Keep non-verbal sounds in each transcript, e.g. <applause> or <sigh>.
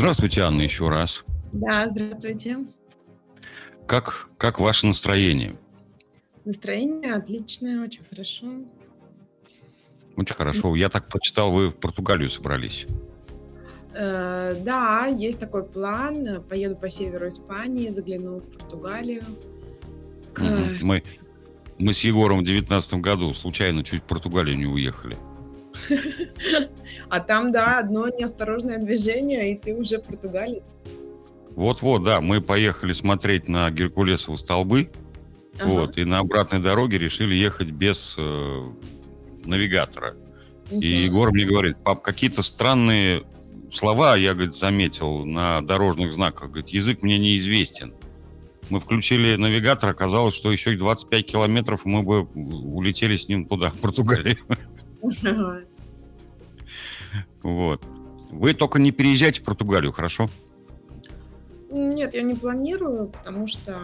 Здравствуйте, Анна, еще раз. Да, здравствуйте. Как, как ваше настроение? Настроение отличное, очень хорошо. Очень хорошо. Я так прочитал, вы в Португалию собрались. Э, да, есть такой план. Поеду по северу Испании, загляну в Португалию. Мгм. Мы, мы с Егором в девятнадцатом году случайно чуть в Португалию не уехали. А там, да, одно неосторожное движение, и ты уже португалец. Вот-вот, да, мы поехали смотреть на Геркулесовы столбы, Ага. вот, и на обратной дороге решили ехать без э, навигатора. И. Егор мне говорит, пап, какие-то странные слова, я, говорит, заметил на дорожных знаках. Говорит, язык мне неизвестен. Мы включили навигатор, оказалось, что еще и 25 километров, мы бы улетели с ним туда, в Португалию. Ага. Вот. Вы только не переезжайте в Португалию, хорошо? Нет, я не планирую, потому что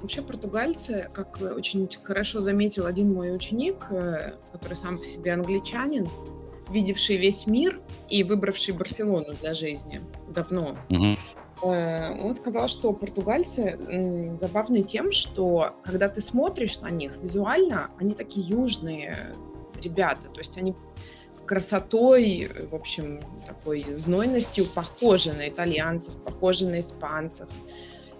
вообще португальцы, как очень хорошо заметил один мой ученик, э, который сам по себе англичанин, видевший весь мир и выбравший Барселону для жизни давно, э, он сказал, что португальцы забавны тем, что когда ты смотришь на них визуально, они такие южные ребята, то есть они красотой, в общем, такой знойностью похожи на итальянцев, похожи на испанцев.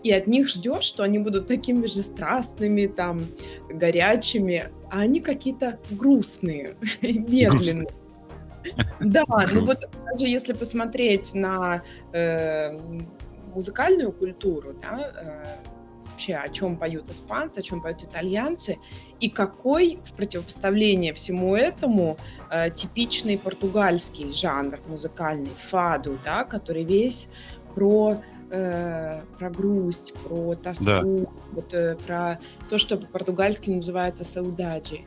И от них ждешь, что они будут такими же страстными, там, горячими, а они какие-то грустные, <laughs> медленные. Да, ну вот даже если посмотреть на э, музыкальную культуру, да, э, вообще о чем поют испанцы, о чем поют итальянцы, и какой в противопоставление всему этому э, типичный португальский жанр музыкальный, фаду, да, который весь про, э, про грусть, про тоску, Да. вот, э, про то, что по-португальски называется саудаджи.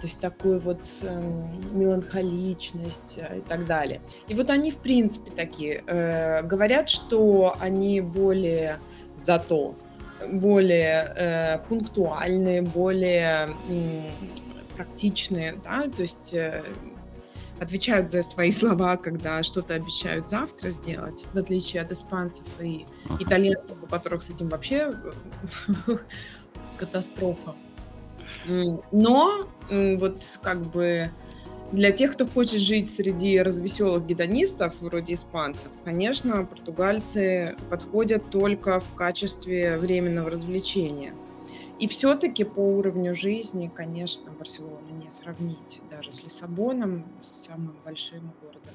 То есть такую вот эм, меланхоличность э, и так далее. И вот они, в принципе, такие. э, говорят, что они более зато, более э, пунктуальные, более м, практичные, да, то есть э, отвечают за свои <laughs> слова, когда что-то обещают завтра сделать, в отличие от испанцев и Ага. итальянцев, у которых с этим вообще <laughs> катастрофа. Но вот как бы для тех, кто хочет жить среди развеселых гедонистов, вроде испанцев, конечно, португальцы подходят только в качестве временного развлечения. И все-таки по уровню жизни, конечно, Барселону не сравнить даже с Лиссабоном, с самым большим городом.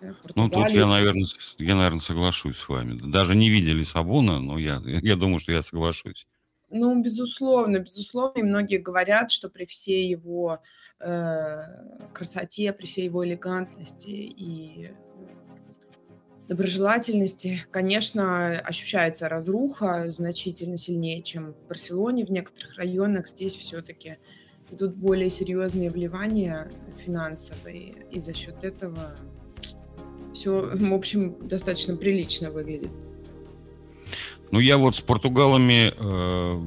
Э, Ну, тут я, наверное, я, наверное, соглашусь с вами. Даже не видя Лиссабона, но я, я думаю, что я соглашусь. Ну, безусловно, безусловно, и многие говорят, что при всей его э, красоте, при всей его элегантности и доброжелательности, конечно, ощущается разруха значительно сильнее, чем в Барселоне. В некоторых районах здесь все-таки идут более серьезные вливания финансовые, и за счет этого все, в общем, достаточно прилично выглядит. Ну, я вот с португалами э,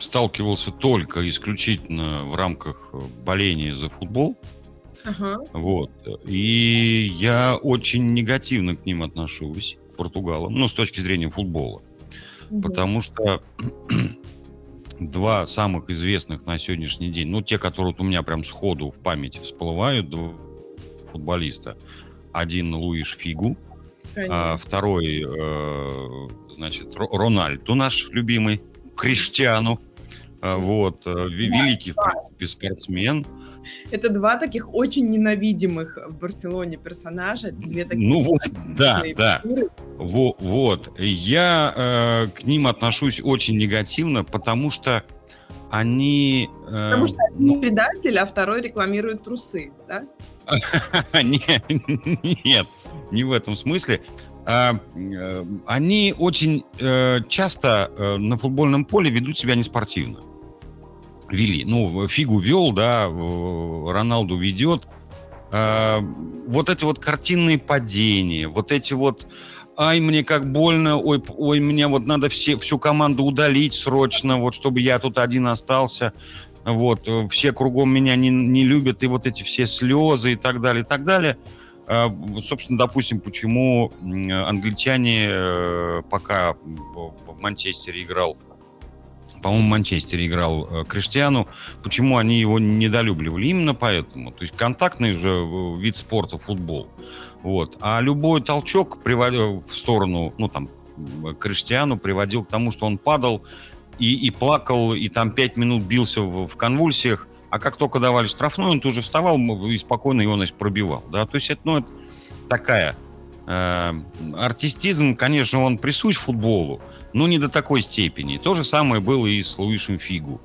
сталкивался только исключительно в рамках э, боления за футбол. Ага. Вот. И я очень негативно к ним отношусь, к португалам, ну, с точки зрения футбола. Мгм. Потому что <clears throat> два самых известных на сегодняшний день, ну, те, которые вот у меня прям сходу в памяти всплывают, два футболиста. Один Луиш Фигу, а второй, э, значит, Ро- Рональду, наш любимый, Криштиану. А, Вот, э, ве- великий, в принципе, спортсмен. Это два таких очень ненавидимых в Барселоне персонажа. Две такие Ну вот, <laughs> да, да. Во- Вот. Я э, к ним отношусь очень негативно, потому что они... э, Потому что ну, один предатель, а второй рекламирует трусы, да? <laughs> Не- Нет, не в этом смысле. А, э, Они очень э, часто э, на футбольном поле ведут себя неспортивно. Вели. Ну, Фигу вел, да, Роналду ведет. А, Вот эти вот картинные падения, вот эти вот ай, мне как больно, ой, ой, мне вот надо все, всю команду удалить срочно, вот чтобы я тут один остался, вот, э, все кругом меня не, не любят, и вот эти все слезы и так далее, и так далее. э, собственно, допустим, почему англичане э, пока в Манчестере играл по-моему, в Манчестере играл э, Криштиану. Почему они его недолюбливали? Именно поэтому. То есть контактный же вид спорта футбол. Вот. А любой толчок приводил в сторону, ну там, Криштиану приводил к тому, что он падал и, и плакал, и там пять минут бился в, в конвульсиях. А как только давали штрафной, он тут же вставал и спокойно его, значит, пробивал. Да? То есть это, ну, это такая... Э, артистизм, конечно, он присущ футболу, но не до такой степени. То же самое было и с Луишем Фигу.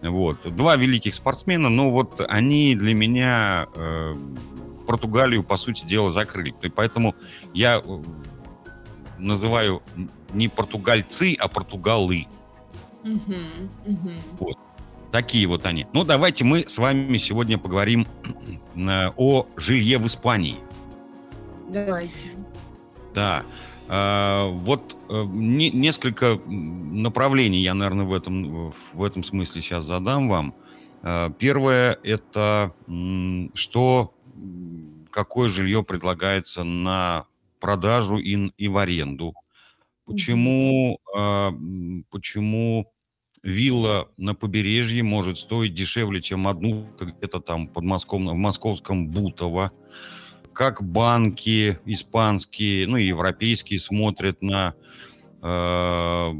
Вот. Два великих спортсмена, но вот они для меня э, Португалию, по сути дела, закрыли. И поэтому я э, называю не португальцы, а португалы. Угу, угу. Вот. Такие вот они. Ну, давайте мы с вами сегодня поговорим э, о жилье в Испании. Давайте. Да. А, вот э, несколько направлений я, наверное, в этом, в этом смысле сейчас задам вам. Первое – это что, какое жилье предлагается на продажу и, и в аренду. Почему, почему вилла на побережье может стоить дешевле, чем одну где-то там под Москов, в московском Бутово? как банки испанские, ну и европейские смотрят на э,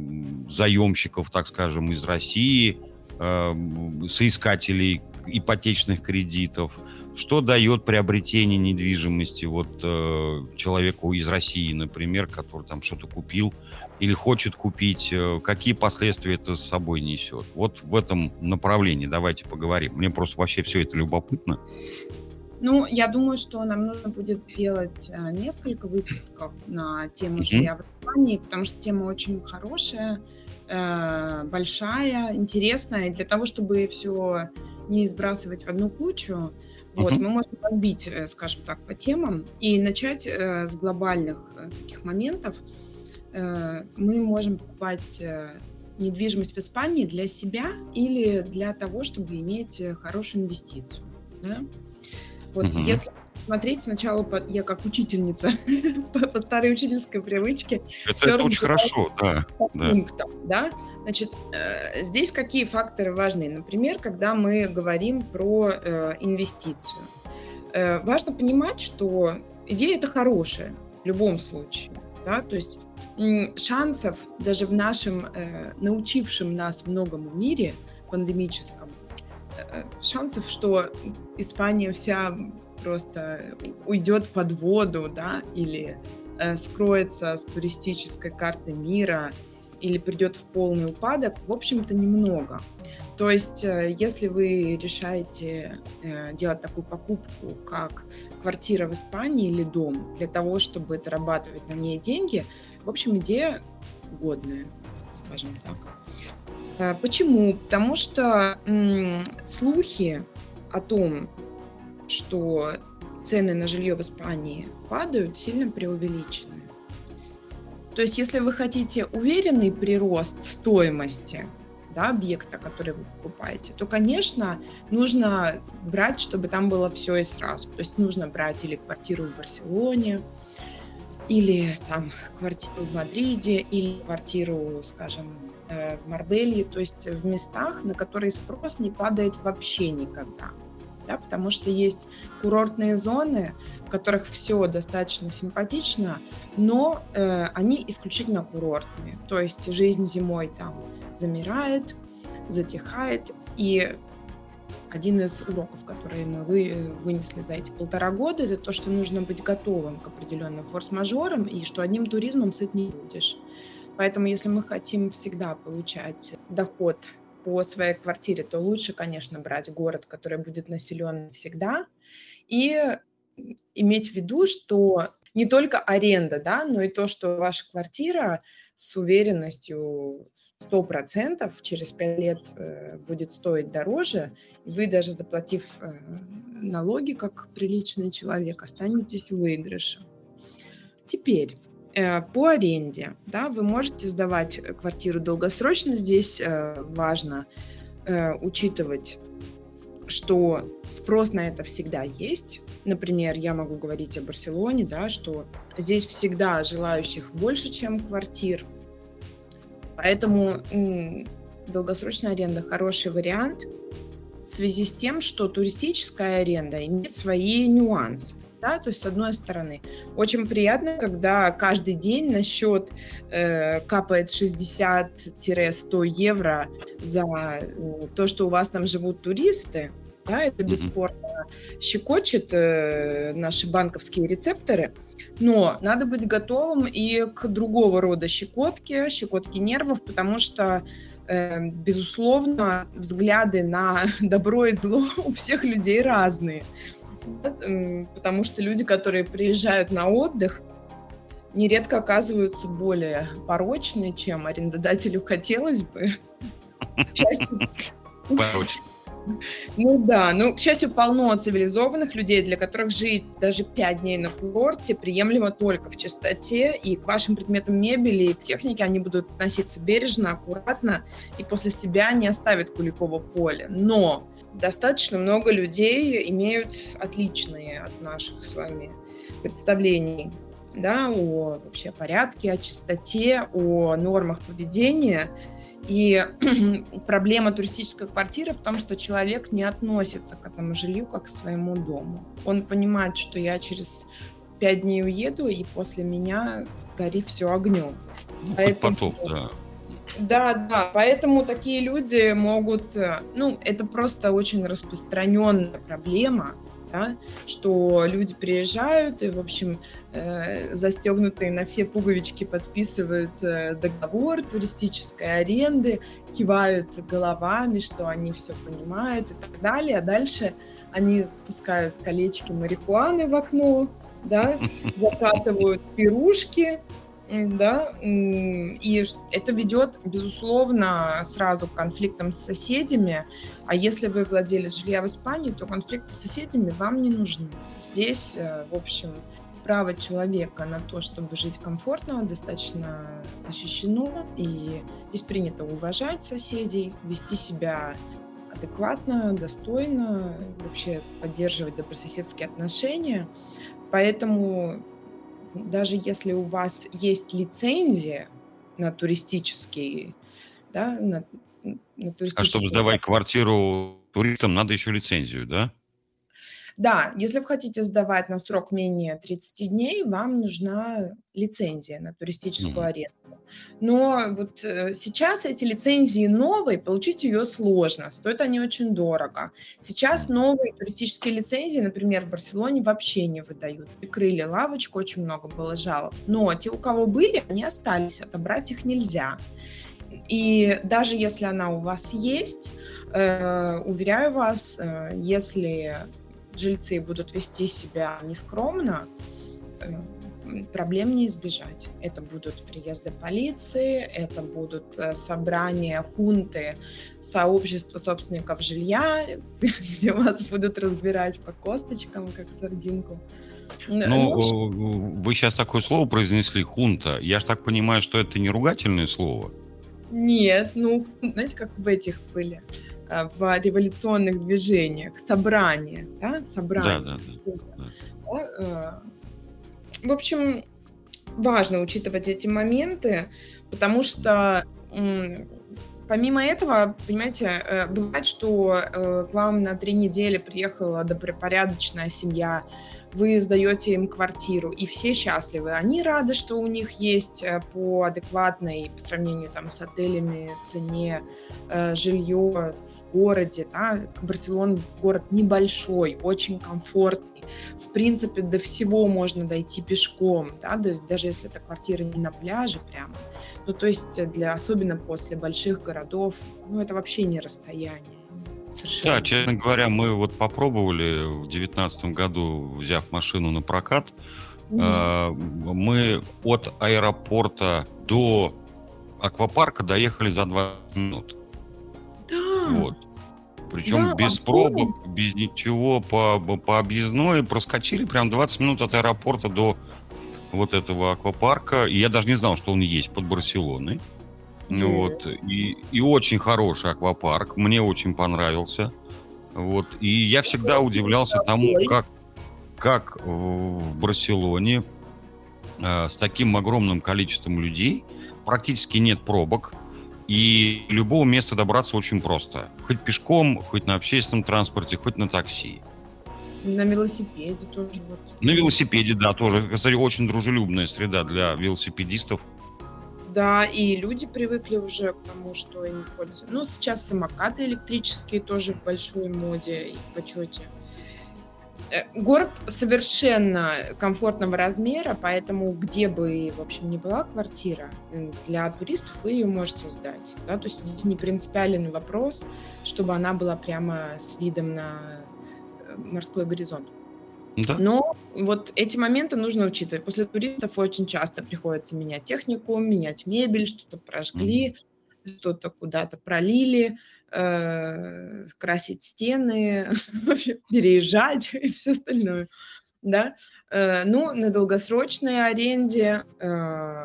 заемщиков, так скажем, из России, э, соискателей ипотечных кредитов, что дает приобретение недвижимости вот э, человеку из России, например, который там что-то купил или хочет купить, э, какие последствия это с собой несет. Вот в этом направлении давайте поговорим. Мне просто вообще все это любопытно. Ну, я думаю, что нам нужно будет сделать э, несколько выпусков на тему жилья в Испании, потому что тема очень хорошая, э, большая, интересная. И для того, чтобы все не сбрасывать в одну кучу, вот, мы можем разбить, скажем так, по темам и начать с глобальных таких моментов. Мы можем покупать недвижимость в Испании для себя или для того, чтобы иметь хорошую инвестицию. Да? Вот угу. если смотреть сначала, я как учительница <laughs> по, по старой учительской привычке. Это, это очень хорошо, да. Да. пунктам, да. Значит, э, здесь какие факторы важны? Например, когда мы говорим про э, инвестицию. Э, важно понимать, что идея это хорошая в любом случае, да, то есть шансов даже в нашем э, научившем нас многому мире пандемическом Э, шансов, что Испания вся просто уйдет под воду, да, или э, скроется с туристической карты мира, или придет в полный упадок, в общем-то, немного. То есть, э, если вы решаете э, делать такую покупку, как квартира в Испании или дом, для того, чтобы зарабатывать на ней деньги, в общем, идея годная, скажем так. Э, почему? Потому что слухи о том, что цены на жилье в Испании падают, сильно преувеличены. То есть, если вы хотите уверенный прирост стоимости да, объекта, который вы покупаете, то, конечно, нужно брать, чтобы там было все и сразу. То есть нужно брать или квартиру в Барселоне, или там квартиру в Мадриде, или квартиру, скажем, Э, в Марбелье, то есть в местах, на которые спрос не падает вообще никогда. Да, потому что есть курортные зоны, в которых все достаточно симпатично, но э, они исключительно курортные. То есть жизнь зимой там замирает, затихает. И один из уроков, которые мы вы, вынесли за эти полтора года, это то, что нужно быть готовым к определенным форс-мажорам, и что одним туризмом сыт не будешь. Поэтому, если мы хотим всегда получать доход по своей квартире, то лучше, конечно, брать город, который будет населен всегда, и иметь в виду, что не только аренда, да, но и то, что ваша квартира с уверенностью 100% через 5 лет э, будет стоить дороже, и вы даже заплатив э, налоги как приличный человек, останетесь в выигрыше. Теперь, Э, по аренде, да, вы можете сдавать квартиру долгосрочно. Здесь важно учитывать что спрос на это всегда есть. Например, я могу говорить о Барселоне, да, что здесь всегда желающих больше, чем квартир. Поэтому долгосрочная аренда хороший вариант в связи с тем, что туристическая аренда имеет свои нюансы. Да, то есть, с одной стороны, очень приятно, когда каждый день на счет э, капает 60-100 евро за э, то, что у вас там живут туристы, да, это бесспорно щекочет э, наши банковские рецепторы, но надо быть готовым и к другого рода щекотке, щекотке нервов, потому что э, безусловно, взгляды на <laughs> добро и зло <laughs> у всех людей разные потому что люди, которые приезжают на отдых, нередко оказываются более порочные, чем арендодателю хотелось бы. <laughs> Порочно. Ну да, ну, к счастью, полно цивилизованных людей, для которых жить даже пять дней на курорте приемлемо только в чистоте, и к вашим предметам мебели и к технике они будут относиться бережно, аккуратно, и после себя не оставят Куликово поле. Но достаточно много людей имеют отличные от наших с вами представлений да, о вообще порядке, о чистоте, о нормах поведения. И <clears throat> проблема туристической квартиры в том, что человек не относится к этому жилью как к своему дому. Он понимает, что я через пять дней уеду, и после меня гори все огнем. Ну, Поэтому... потоп, да. Да, да, поэтому такие люди могут, э, ну, это просто очень распространенная проблема, да, что люди приезжают и, в общем, э, застегнутые на все пуговички подписывают э, договор туристической аренды, кивают головами, что они все понимают и так далее, а дальше они пускают колечки марихуаны в окно, да, <laughs> закатывают пирушки, да, и это ведет, безусловно, сразу к конфликтам с соседями, а если вы владелец жилья в Испании, то конфликты с соседями вам не нужны. Здесь, э, в общем, право человека на то, чтобы жить комфортно, достаточно защищено, и здесь принято уважать соседей, вести себя адекватно, достойно, вообще поддерживать добрососедские отношения. Поэтому даже если у вас есть лицензия на туристический, да, на, на туристический... А чтобы сдавать квартиру туристам, надо еще лицензию, да? Да, если вы хотите сдавать на срок менее 30 дней, вам нужна лицензия на туристическую mm-hmm. аренду. Но вот э, сейчас эти лицензии новые, получить ее сложно, стоят они очень дорого. Сейчас новые туристические лицензии, например, в Барселоне вообще не выдают. Прикрыли лавочку, очень много было жалоб. Но те, у кого были, они остались, отобрать их нельзя. И даже если она у вас есть, э, уверяю вас, э, если жильцы будут вести себя нескромно, э, проблем не избежать. Это будут приезды полиции, это будут э, собрания хунты сообщества собственников жилья, <laughs> где вас будут разбирать по косточкам, как сардинку. Ну, ну вы сейчас такое слово произнесли, хунта. Я же так понимаю, что это не ругательное слово? Нет, ну, знаете, как в этих были Э, в революционных движениях, собрание, да, собрание. Да, да, да. да. Э, в общем, важно учитывать эти моменты, потому что помимо этого, понимаете, э, бывает, что к вам на три недели приехала добропорядочная семья, вы сдаете им квартиру, и все счастливы. Они рады, что у них есть по адекватной, по сравнению там, с отелями, цене жилье городе, да, Барселона город небольшой, очень комфортный, в принципе, до всего можно дойти пешком, да, то есть даже если эта квартира не на пляже прямо, ну, то есть для, особенно после больших городов, ну, это вообще не расстояние. Совершенно. Да, честно говоря, мы вот попробовали в девятнадцатом году, взяв машину на прокат, mm-hmm. э, мы от аэропорта до аквапарка доехали за 20 минут. Вот. Причем да, без пробок, без ничего, по, по объездной проскочили прям 20 минут от аэропорта до вот этого аквапарка. И я даже не знал, что он есть под Барселоной. Mm. Вот. И, и очень хороший аквапарк. Мне очень понравился. Вот. И я всегда удивлялся тому, как, как в Барселоне э, с таким огромным количеством людей практически нет пробок, и любого места добраться очень просто. Хоть пешком, хоть на общественном транспорте, хоть на такси. На велосипеде тоже. Вот. На велосипеде, да, тоже. Кстати, очень дружелюбная среда для велосипедистов. Да, и люди привыкли уже к тому, что им пользуются. Ну, сейчас самокаты электрические тоже в большой моде и в почете. Э, город совершенно комфортного размера, поэтому где бы, в общем, ни была квартира, для туристов вы ее можете сдать. Да? То есть здесь не принципиальный вопрос, чтобы она была прямо с видом на э, морской горизонт. Да. Но вот эти моменты нужно учитывать. После туристов очень часто приходится менять технику, менять мебель, что-то прожгли, mm-hmm. что-то куда-то пролили, э, красить стены, <laughs> переезжать и все остальное. Да? Э, ну, на долгосрочной аренде э,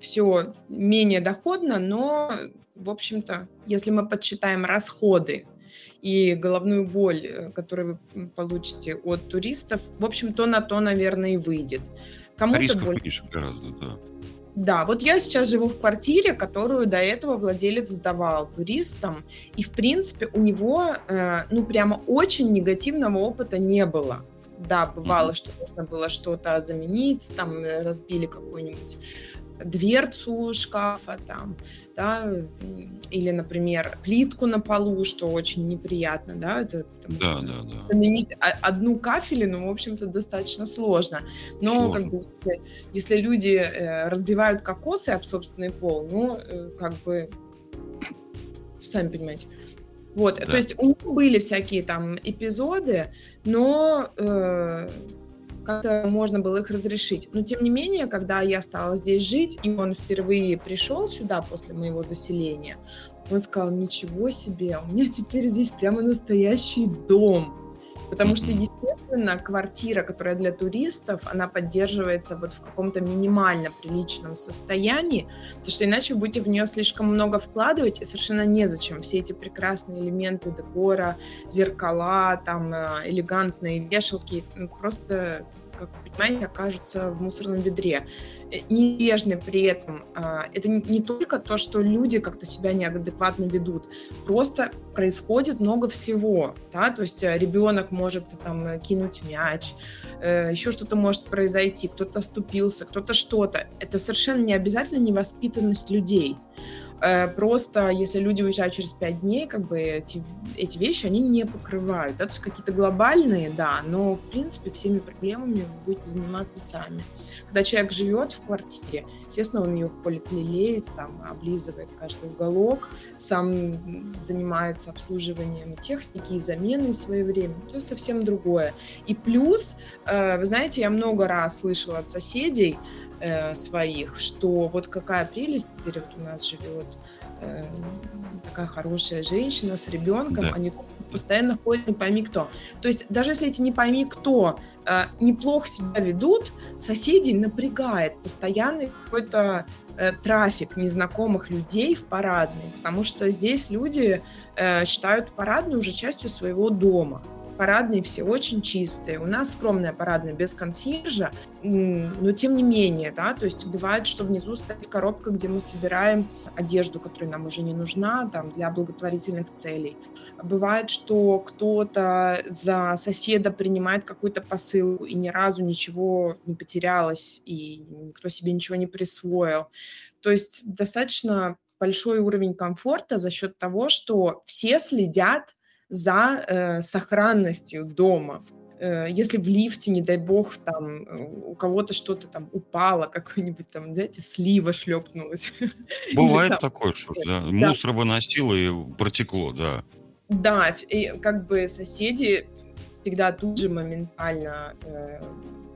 все менее доходно, но, в общем-то, если мы подсчитаем расходы и головную боль, которую вы получите от туристов, в общем, то на то, наверное, и выйдет. Кому-то Рисков боль... меньше гораздо, да. Да, вот я сейчас живу в квартире, которую до этого владелец сдавал туристам, и в принципе у него, э, ну прямо очень негативного опыта не было. Да, бывало, mm-hmm. что нужно было что-то заменить, там э, разбили какую-нибудь дверцу шкафа, там, да, или, например, плитку на полу, что очень неприятно, да, это потому да, что да, да. заменить одну кафелину, в общем-то, достаточно сложно. Но сложно. как бы если, если люди э, разбивают кокосы об собственный пол, ну, э, как бы, сами понимаете. Вот, да. то есть у него были всякие там эпизоды, но э, как-то можно было их разрешить. Но тем не менее, когда я стала здесь жить, и он впервые пришел сюда после моего заселения, он сказал, ничего себе, у меня теперь здесь прямо настоящий дом. Потому что, естественно, квартира, которая для туристов, она поддерживается вот в каком-то минимально приличном состоянии, потому что иначе вы будете в нее слишком много вкладывать, и совершенно незачем все эти прекрасные элементы декора, зеркала, там, э, элегантные вешалки, просто как вы понимаете, окажутся в мусорном ведре. Э, Нежны при этом. А, это не только то, что люди как-то себя неадекватно ведут. Просто происходит много всего. Да? То есть э, ребенок может там кинуть мяч, э, еще что-то может произойти, кто-то оступился, кто-то что-то. Это совершенно не обязательно невоспитанность людей. Э, просто если люди уезжают через пять дней, как бы эти, эти вещи они не покрывают. Да? То есть какие-то глобальные, да, но в принципе всеми проблемами вы будете заниматься сами. Когда человек живет в квартире, естественно, он ее полит лелеет, там, облизывает каждый уголок, сам занимается обслуживанием техники и заменой своевременно. То есть совсем другое. И плюс, э, вы знаете, я много раз слышала от соседей, э, своих, что вот какая прелесть теперь вот у нас живет э, такая хорошая женщина с ребенком, да. они постоянно ходят не пойми кто. То есть даже если эти не пойми кто э, неплохо себя ведут, соседей напрягает постоянный какой-то э, трафик незнакомых людей в парадной, потому что здесь люди э, считают парадную уже частью своего дома парадные все очень чистые. У нас скромная парадная без консьержа, но тем не менее, да, то есть бывает, что внизу стоит коробка, где мы собираем одежду, которая нам уже не нужна, там, для благотворительных целей. Бывает, что кто-то за соседа принимает какую-то посылку и ни разу ничего не потерялось, и никто себе ничего не присвоил. То есть достаточно большой уровень комфорта за счет того, что все следят за э, сохранностью дома. Э, если в лифте, не дай бог, там э, у кого-то что-то там упало, какой-нибудь там, знаете, слива шлепнулась. <laughs> Бывает там, такое, что да, да. мусор выносило и протекло, да. Да, и как бы соседи всегда тут же моментально э,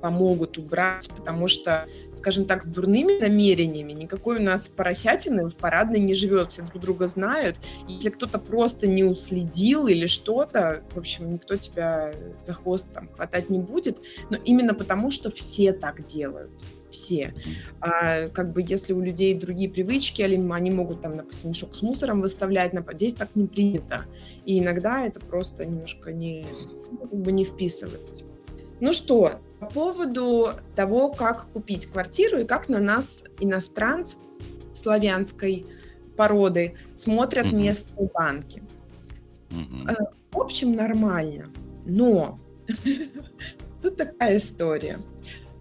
помогут убрать, потому что, скажем так, с дурными намерениями никакой у нас поросятины в парадной не живет, все друг друга знают. Если кто-то просто не уследил или что-то, в общем, никто тебя за хвост там хватать не будет, но именно потому, что все так делают все. А, как бы если у людей другие привычки, они могут там, допустим, мешок с мусором выставлять, здесь так не принято. И иногда это просто немножко не, как бы не вписывается. Ну что, по поводу того, как купить квартиру и как на нас, иностранцев славянской породы, смотрят mm-hmm. местные банки. Mm-hmm. В общем, нормально. Но <laughs> тут такая история.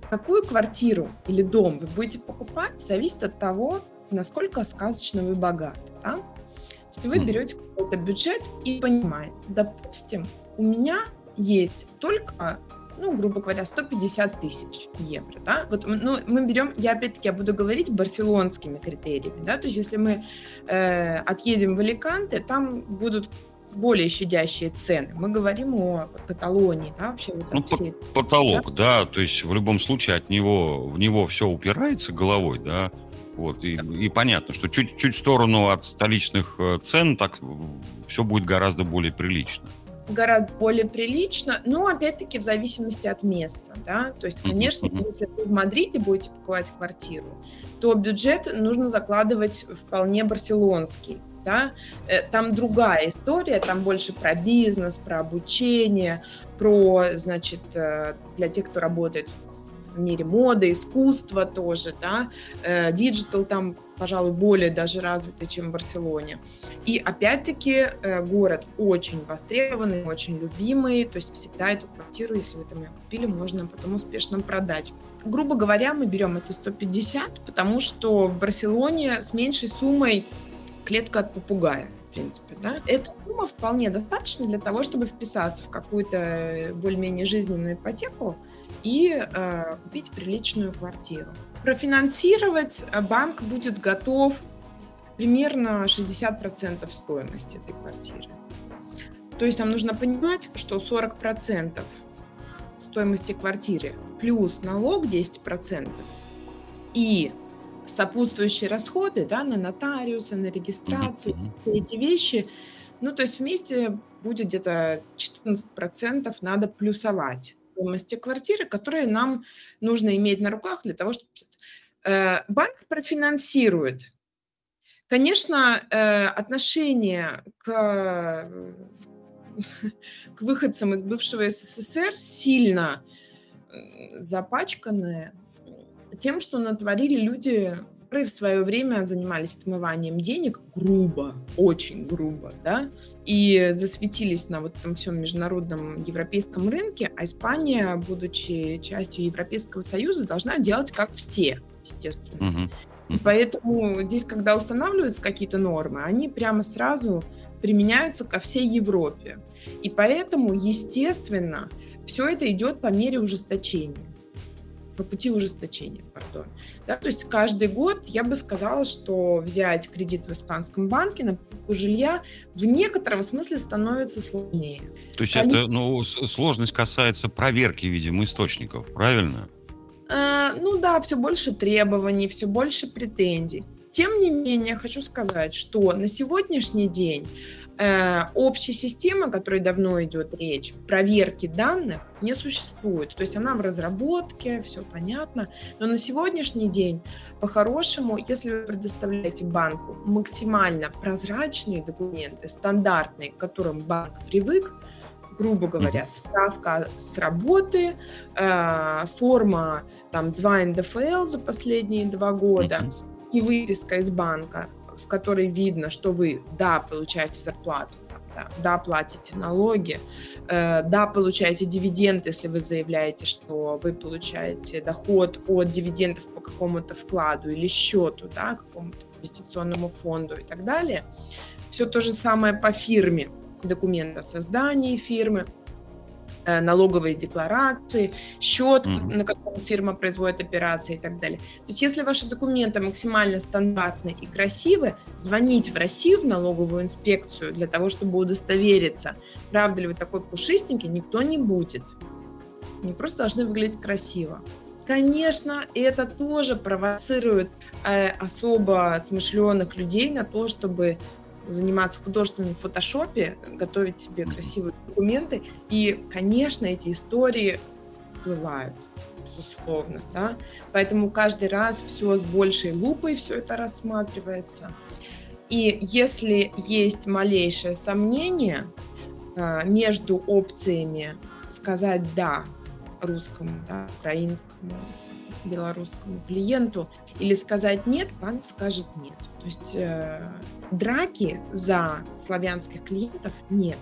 Какую квартиру или дом вы будете покупать, зависит от того, насколько сказочно вы богаты. Да? То есть вы берете какой-то бюджет и понимаете, допустим, у меня есть только ну, грубо говоря, 150 тысяч евро, да, вот, ну, мы берем, я опять-таки, я буду говорить барселонскими критериями, да, то есть если мы э, отъедем в Аликанте, там будут более щадящие цены. Мы говорим о Каталонии, да, вообще. Вот ну, все, потолок, да? да, то есть в любом случае от него, в него все упирается головой, да, вот, и, и понятно, что чуть-чуть в сторону от столичных э, цен так все будет гораздо более прилично гораздо более прилично, но опять-таки в зависимости от места, да, то есть, конечно, mm-hmm. если вы в Мадриде будете покупать квартиру, то бюджет нужно закладывать вполне барселонский, да, э, там другая история, там больше про бизнес, про обучение, про, значит, э, для тех, кто работает в мире моды, искусства тоже, да, digital там, пожалуй, более даже развитый, чем в Барселоне. И опять-таки э, город очень востребованный, очень любимый, то есть всегда эту квартиру, если вы там ее купили, можно потом успешно продать. Грубо говоря, мы берем эти 150, потому что в Барселоне с меньшей суммой клетка от попугая в принципе, да. Эта сумма вполне достаточно для того, чтобы вписаться в какую-то более-менее жизненную ипотеку и э, купить приличную квартиру. Профинансировать э, банк будет готов примерно 60% стоимости этой квартиры. То есть нам нужно понимать, что 40% стоимости квартиры плюс налог 10% и сопутствующие расходы да, на нотариуса, на регистрацию, mm-hmm. все эти вещи, ну, то есть вместе будет где-то 14% надо плюсовать стоимости квартиры, которые нам нужно иметь на руках для того, чтобы... Э, банк профинансирует. Конечно, э, отношение к, <laughs> к выходцам из бывшего СССР сильно запачканное тем, что натворили люди, которые в свое время занимались отмыванием денег грубо, очень грубо, да, и засветились на вот этом всем международном европейском рынке, а Испания, будучи частью Европейского Союза, должна делать как все, естественно. Угу. И поэтому здесь, когда устанавливаются какие-то нормы, они прямо сразу применяются ко всей Европе. И поэтому, естественно, все это идет по мере ужесточения по пути ужесточения, пардон. Да, то есть каждый год я бы сказала, что взять кредит в испанском банке на покупку жилья в некотором смысле становится сложнее. То есть Они... это, ну, сложность касается проверки, видимо, источников, правильно? Э, ну да, все больше требований, все больше претензий. Тем не менее, хочу сказать, что на сегодняшний день э, общей системы, о которой давно идет речь, проверки данных не существует. То есть она в разработке, все понятно. Но на сегодняшний день, по-хорошему, если вы предоставляете банку максимально прозрачные документы, стандартные, к которым банк привык, грубо говоря, справка с работы, э, форма там 2 НДФЛ за последние два года и выписка из банка, в которой видно, что вы, да, получаете зарплату, да, да платите налоги, э, да, получаете дивиденды, если вы заявляете, что вы получаете доход от дивидендов по какому-то вкладу или счету, да, какому-то инвестиционному фонду и так далее. Все то же самое по фирме документ о создании фирмы, э, налоговые декларации, счет, mm-hmm. на котором фирма производит операции и так далее. То есть если ваши документы максимально стандартны и красивы, звонить в Россию, в налоговую инспекцию, для того, чтобы удостовериться, правда ли вы такой пушистенький, никто не будет. Они просто должны выглядеть красиво. Конечно, это тоже провоцирует э, особо смышленых людей на то, чтобы заниматься в художественном фотошопе, готовить себе красивые документы. И, конечно, эти истории бывают, безусловно. Да? Поэтому каждый раз все с большей лупой все это рассматривается. И если есть малейшее сомнение э, между опциями сказать «да», русскому, да, украинскому, белорусскому клиенту, или сказать нет, банк скажет нет. То есть э, драки за славянских клиентов нет.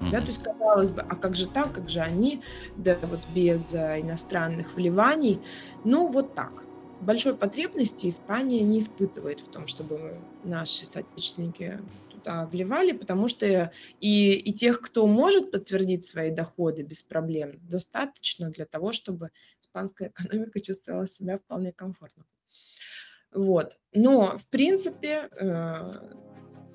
Mm-hmm. Да, то есть казалось бы, а как же так, как же они, да, вот без э, иностранных вливаний, ну вот так. Большой потребности Испания не испытывает в том, чтобы наши соотечественники туда вливали, потому что и, и тех, кто может подтвердить свои доходы без проблем, достаточно для того, чтобы испанская <laughs> экономика чувствовала себя вполне комфортно. Вот. Но, в принципе, э,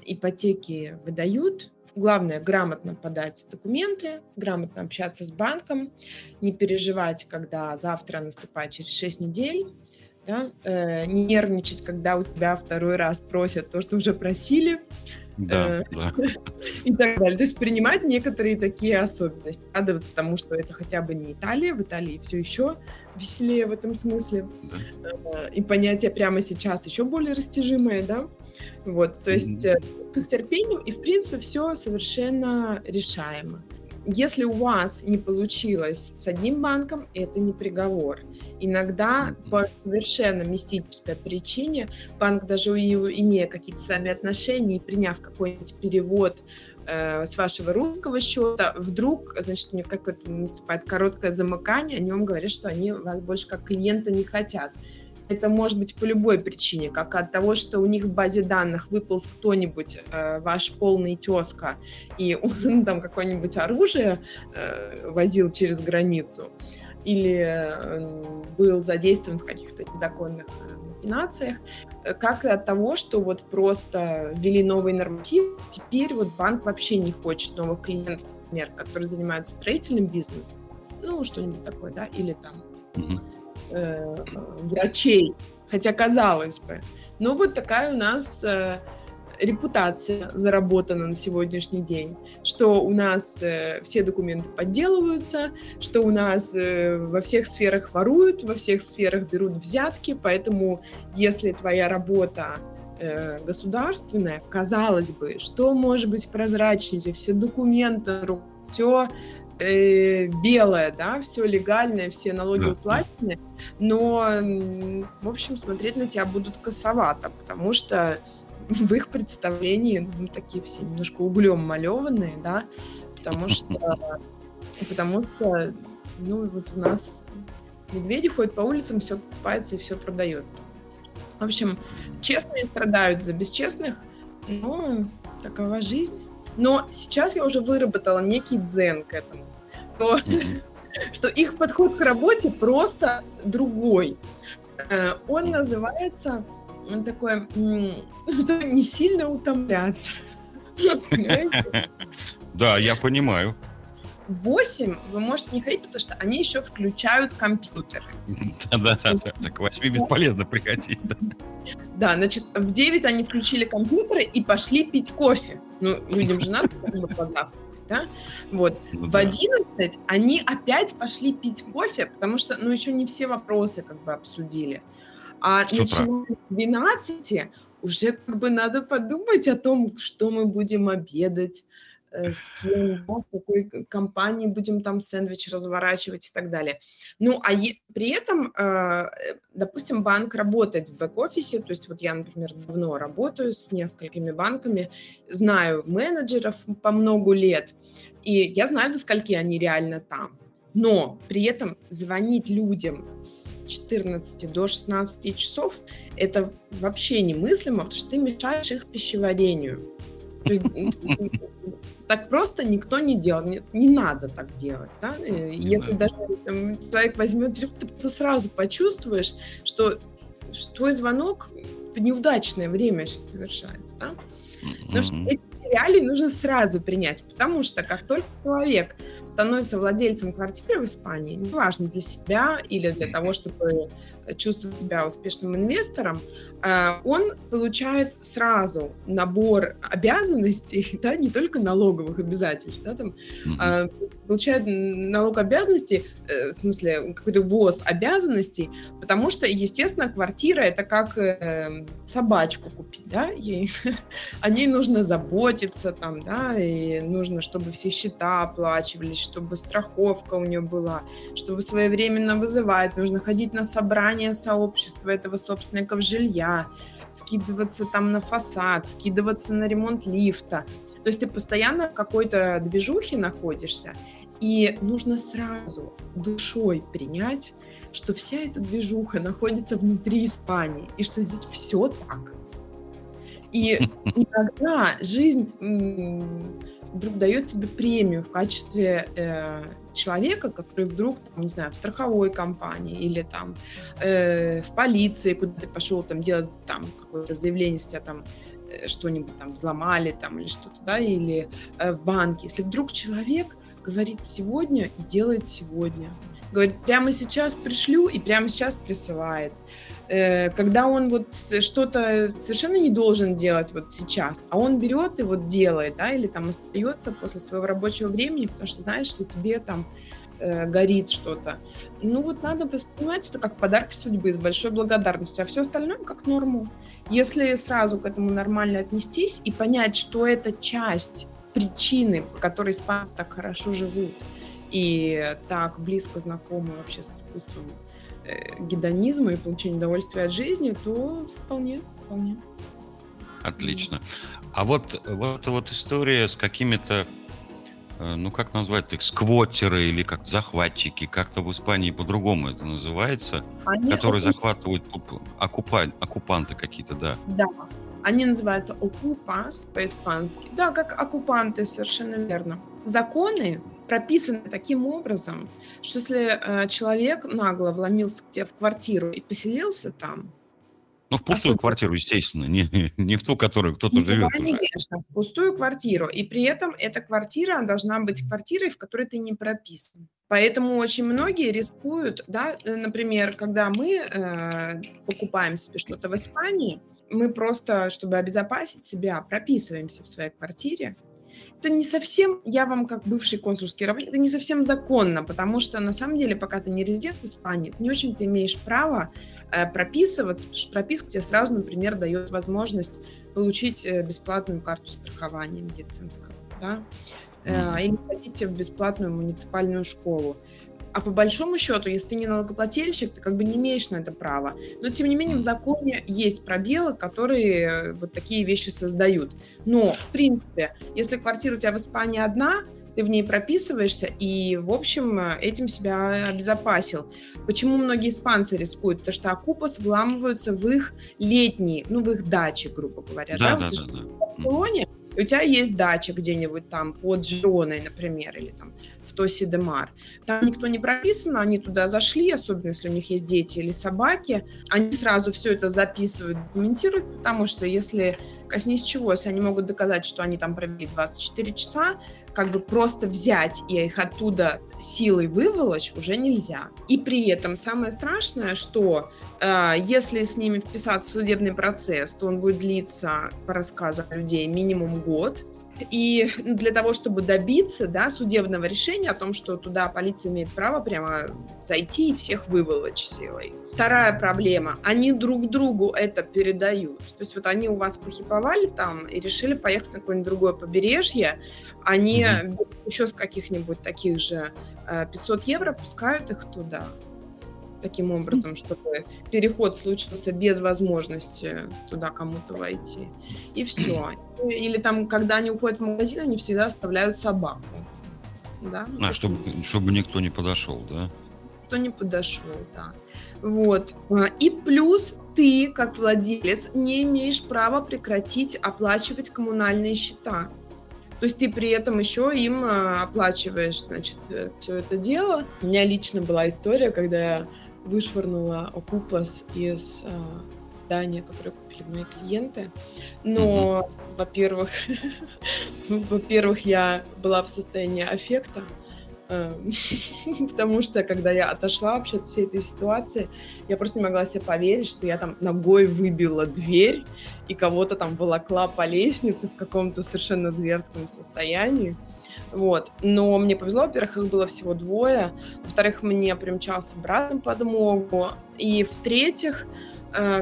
ипотеки выдают. Главное грамотно подать документы, грамотно общаться с банком, не переживать, когда завтра наступает через 6 недель, да, э, не нервничать, когда у тебя второй раз просят то, что уже просили, да. <laughs> И так далее. То есть принимать некоторые такие особенности. Радоваться тому, что это хотя бы не Италия. В Италии все еще веселее в этом смысле. Да. Э, и понятие прямо сейчас еще более растяжимое, да? Вот, то есть mm-hmm. с терпением, и в принципе все совершенно решаемо. Если у вас не получилось с одним банком, это не приговор. Иногда по совершенно мистической причине банк, даже имея какие-то сами отношения и приняв какой-нибудь перевод э, с вашего русского счета, вдруг, значит, у них какое-то наступает короткое замыкание, они вам говорят, что они вас больше как клиента не хотят. Это может быть по любой причине, как от того, что у них в базе данных выполз кто-нибудь, э, ваш полный тезка, и <laughs> он там какое-нибудь оружие э, возил через границу, или э, был задействован в каких-то незаконных э, махинациях, э, как и от того, что вот просто ввели новый норматив, теперь вот банк вообще не хочет новых клиентов, например, которые занимаются строительным бизнесом, ну, что-нибудь такое, да, или там mm-hmm э, врачей, хотя казалось бы. Но вот такая у нас э, репутация заработана на сегодняшний день, что у нас э, все документы подделываются, что у нас э, во всех сферах воруют, во всех сферах берут взятки, поэтому если твоя работа э, государственная, казалось бы, что может быть прозрачнее, все документы, все э, белое, да, все легальное, все налоги да. уплачены, но, в общем, смотреть на тебя будут косовато, потому что <laughs> в их представлении ну, такие все немножко углем малеванные, да, потому <laughs> что, потому что, ну, вот у нас медведи ходят по улицам, все покупается и все продает. В общем, честные страдают за бесчестных, но такова жизнь. Но сейчас я уже выработала некий дзен к этому что, <laughs> что их подход к работе просто другой. Э, он называется он такой, <laughs> что не сильно утомляться. <laughs> Да, я понимаю. В 8 вы можете не ходить, потому что они еще включают компьютеры. Да-да-да, так к 8 бесполезно приходить. Да, значит, в 9 они включили компьютеры и пошли пить кофе. Ну, людям же надо позавтракать да, вот, ну, в да. 11 они опять пошли пить кофе, потому что, ну, еще не все вопросы как бы обсудили, а начиная с 12 уже как бы надо подумать о том, что мы будем обедать, с кем, да, в какой компании будем там сэндвич разворачивать и так далее. Ну, а е- при этом, э, допустим, банк работает в бэк-офисе, то есть вот я, например, давно работаю с несколькими банками, знаю менеджеров по много лет, и я знаю, до скольки они реально там. Но при этом звонить людям с 14 до 16 часов это вообще немыслимо, потому что ты мешаешь их пищеварению. То есть <laughs> так просто никто не делал. Не, не надо так делать. Да? Не Если надо. даже там, человек возьмет телефон, ты сразу почувствуешь, что, что твой звонок в неудачное время сейчас совершается. Да? Потому что эти реалии нужно сразу принять, потому что как только человек становится владельцем квартиры в Испании, неважно для себя или для того, чтобы чувствовать себя успешным инвестором, а, он получает сразу набор обязанностей, <laughs> да, не только налоговых обязательств, да, там, mm-hmm. получает налог обязанностей, э, в смысле какой-то ВОЗ обязанностей, потому что, естественно, квартира это как э, собачку купить, да, ей, <laughs> о ней нужно заботиться, там, да, и нужно, чтобы все счета оплачивались, чтобы страховка у нее была, чтобы своевременно вызывать, нужно ходить на собрания создание сообщества этого собственников жилья, скидываться там на фасад, скидываться на ремонт лифта. То есть ты постоянно в какой-то движухе находишься, и нужно сразу душой принять, что вся эта движуха находится внутри Испании, и что здесь все так. И <laughs> иногда жизнь вдруг дает тебе премию в качестве э, человека, который вдруг, там, не знаю, в страховой компании или там э, в полиции, куда ты пошел там делать там какое-то заявление, если тебя там э, что-нибудь там взломали там или что-то, да, или э, в банке. Если вдруг человек говорит сегодня и делает сегодня, говорит, прямо сейчас пришлю и прямо сейчас присылает, когда он вот что-то совершенно не должен делать вот сейчас, а он берет и вот делает, да, или там остается после своего рабочего времени, потому что знает, что тебе там э, горит что-то. Ну вот надо воспринимать это как подарки судьбы с большой благодарностью, а все остальное как норму. Если сразу к этому нормально отнестись и понять, что это часть причины, по которой испанцы так хорошо живут и так близко знакомы вообще с искусством Э, гедонизма и получения удовольствия от жизни, то вполне, вполне. Отлично. А вот, вот вот история с какими-то, э, ну как назвать их, сквоттеры или как захватчики, как-то в Испании по-другому это называется, Они которые окуп... захватывают окупа... оккупанты какие-то, да. Да, они называются окупас по-испански. Да, как оккупанты, совершенно верно. Законы прописаны таким образом, что если э, человек нагло вломился к тебе в квартиру и поселился там, ну, в пустую а квартиру, естественно, не, не в ту, которую кто-то ну, живет конечно, уже. в пустую квартиру. И при этом эта квартира должна быть квартирой, в которой ты не прописан. Поэтому очень многие рискуют, да, э, например, когда мы э, покупаем себе что-то в Испании, мы просто, чтобы обезопасить себя, прописываемся в своей квартире, это не совсем, я вам как бывший консульский работник, это не совсем законно, потому что на самом деле, пока ты не резидент Испании, ты не очень ты имеешь право э, прописываться, потому что прописка тебе сразу, например, дает возможность получить э, бесплатную карту страхования медицинского, да, э, или ходить в бесплатную муниципальную школу. А по большому счету, если ты не налогоплательщик, ты как бы не имеешь на это права. Но, тем не менее, в законе есть пробелы, которые э, вот такие вещи создают. Но, в принципе, если квартира у тебя в Испании одна, ты в ней прописываешься и, в общем, этим себя обезопасил. Почему многие испанцы рискуют? Потому что окупас вламываются в их летние, ну, в их дачи, грубо говоря. Да, да, да. да, да. В Барселоне у тебя есть дача где-нибудь там под Жироной, например, или там в Тоси де Мар. Там никто не прописан, они туда зашли, особенно если у них есть дети или собаки, они сразу все это записывают, документируют, потому что если коснись чего, если они могут доказать, что они там провели 24 часа, как бы просто взять и их оттуда силой выволочь уже нельзя. И при этом самое страшное, что э, если с ними вписаться в судебный процесс, то он будет длиться, по рассказам людей, минимум год. И для того, чтобы добиться да, судебного решения о том, что туда полиция имеет право прямо зайти и всех выволочь силой. Вторая проблема. Они друг другу это передают. То есть вот они у вас похиповали там и решили поехать на какое-нибудь другое побережье. Они mm-hmm. еще с каких-нибудь таких же 500 э, евро пускают их туда таким образом, чтобы переход случился без возможности туда кому-то войти. И все. Или там, когда они уходят в магазин, они всегда оставляют собаку. Да? А, чтобы, чтобы никто не подошел, да? Кто не подошел, да. Вот. И плюс ты, как владелец, не имеешь права прекратить оплачивать коммунальные счета. То есть ты при этом еще им а, оплачиваешь, значит, э, все это дело. У меня лично была история, когда я вышвырнула Окупас из э, здание, которое купили мои клиенты. Но, во-первых, <laughs> во-первых, я была в состоянии аффекта, э, <laughs> потому что, когда я отошла вообще от всей этой ситуации, я просто не могла себе поверить, что я там ногой выбила дверь и кого-то там волокла по лестнице в каком-то совершенно зверском состоянии. Вот. Но мне повезло, во-первых, их было всего двое. Во-вторых, мне примчался брат на подмогу. И в-третьих,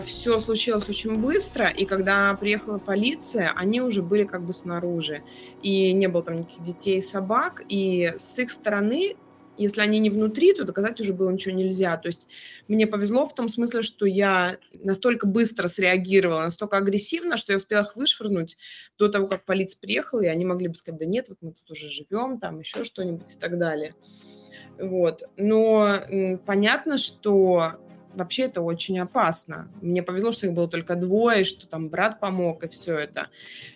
все случилось очень быстро, и когда приехала полиция, они уже были как бы снаружи. И не было там никаких детей и собак. И с их стороны если они не внутри, то доказать уже было ничего нельзя. То есть мне повезло в том смысле, что я настолько быстро среагировала, настолько агрессивно, что я успела их вышвырнуть до того, как полиция приехала, и они могли бы сказать, да нет, вот мы тут уже живем, там еще что-нибудь и так далее. Вот. Но понятно, что вообще это очень опасно. Мне повезло, что их было только двое, что там брат помог и все это.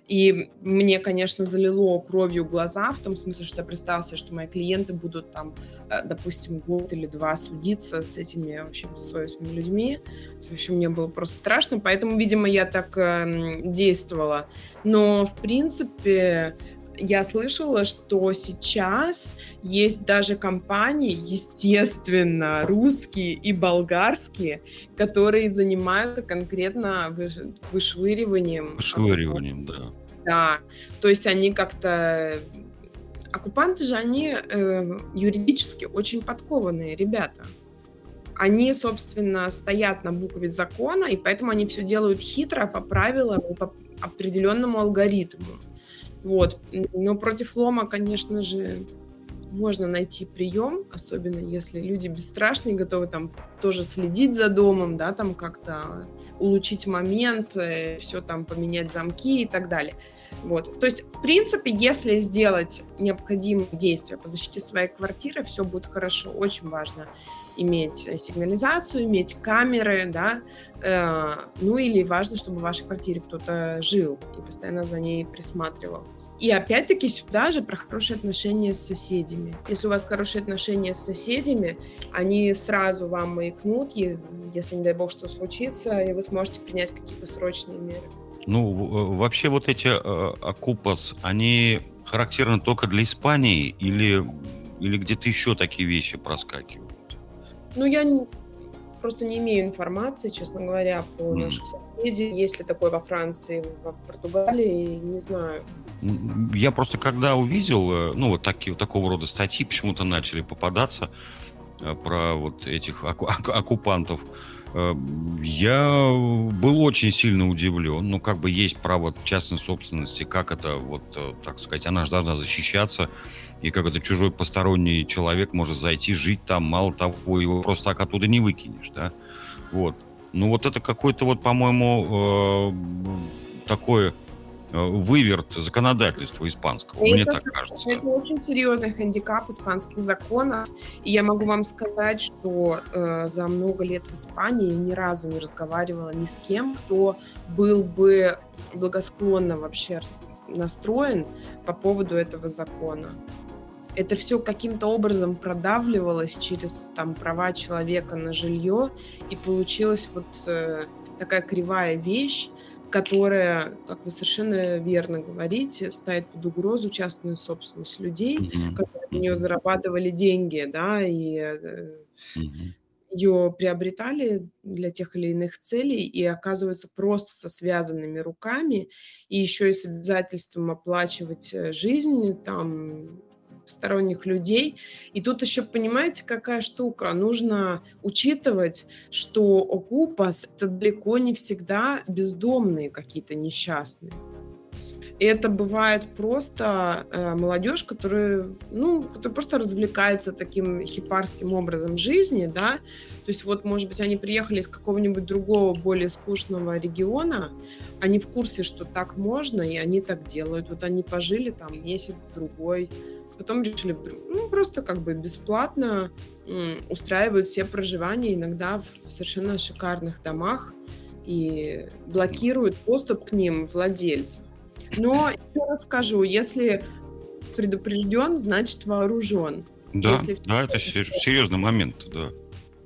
И мне, конечно, залило кровью глаза, в том смысле, что я представила что мои клиенты будут там, э, допустим, год или два судиться с этими вообще бессовестными людьми. В общем, мне было просто страшно, поэтому, видимо, я так э, действовала. Но, в принципе, я слышала, что сейчас есть даже компании, естественно, русские и болгарские, которые занимаются конкретно вышвыриванием. Вышвыриванием, да. Да, то есть они как-то... Оккупанты же, они э, юридически очень подкованные ребята. Они, собственно, стоят на букве закона, и поэтому они все делают хитро, по правилам по определенному алгоритму. Вот. Но против лома, конечно же, можно найти прием, особенно если люди бесстрашные, готовы там тоже следить за домом, да, там как-то улучшить момент, э, все там поменять замки и так далее. Вот. То есть, в принципе, если сделать необходимые действия по защите своей квартиры, все будет хорошо. Очень важно иметь сигнализацию, иметь камеры, да, э, ну или важно, чтобы в вашей квартире кто-то жил и постоянно за ней присматривал. И опять-таки сюда же про хорошие отношения с соседями. Если у вас хорошие отношения с соседями, они сразу вам маякнут, если, не дай бог, что случится, и вы сможете принять какие-то срочные меры. Ну, э, вообще вот эти э, окупас, они характерны только для Испании или, или где-то еще такие вещи проскакивают? Ну, я просто не имею информации, честно говоря, по mm. наших соседей. Есть ли такое во Франции, в Португалии, не знаю. Я просто когда увидел, э, ну, вот такие, такого рода статьи почему-то начали попадаться э, про вот этих <laughs> оккупантов, э, я был очень сильно удивлен. Ну, как бы есть право частной собственности, как это, вот, так сказать, она же должна защищаться и как это чужой посторонний человек может зайти, жить там, мало того, его просто так оттуда не выкинешь, да, вот. Ну, вот это какой-то вот, по-моему, такой э, выверт законодательства испанского, это, мне так кажется. Это очень серьезный хандикап испанских законов, и я могу вам сказать, что э, за много лет в Испании ни разу не разговаривала ни с кем, кто был бы благосклонно вообще настроен по поводу этого закона. Это все каким-то образом продавливалось через там права человека на жилье, и получилась вот э, такая кривая вещь, которая, как вы совершенно верно говорите, ставит под угрозу частную собственность людей, mm-hmm. которые на нее зарабатывали деньги, да, и э, mm-hmm. ее приобретали для тех или иных целей и оказываются просто со связанными руками, и еще и с обязательством оплачивать э, жизнь там посторонних людей. И тут еще, понимаете, какая штука? Нужно учитывать, что окупас — это далеко не всегда бездомные какие-то несчастные. И это бывает просто э, молодежь, которая, ну, которая просто развлекается таким хипарским образом жизни, да. То есть вот, может быть, они приехали из какого-нибудь другого, более скучного региона, они в курсе, что так можно, и они так делают. Вот они пожили там месяц-другой, потом решили вдруг, ну, просто как бы бесплатно устраивают все проживания, иногда в совершенно шикарных домах, и блокируют доступ к ним владельцев. Но еще раз скажу, если предупрежден, значит вооружен. Да, если да, это серьезный момент, да.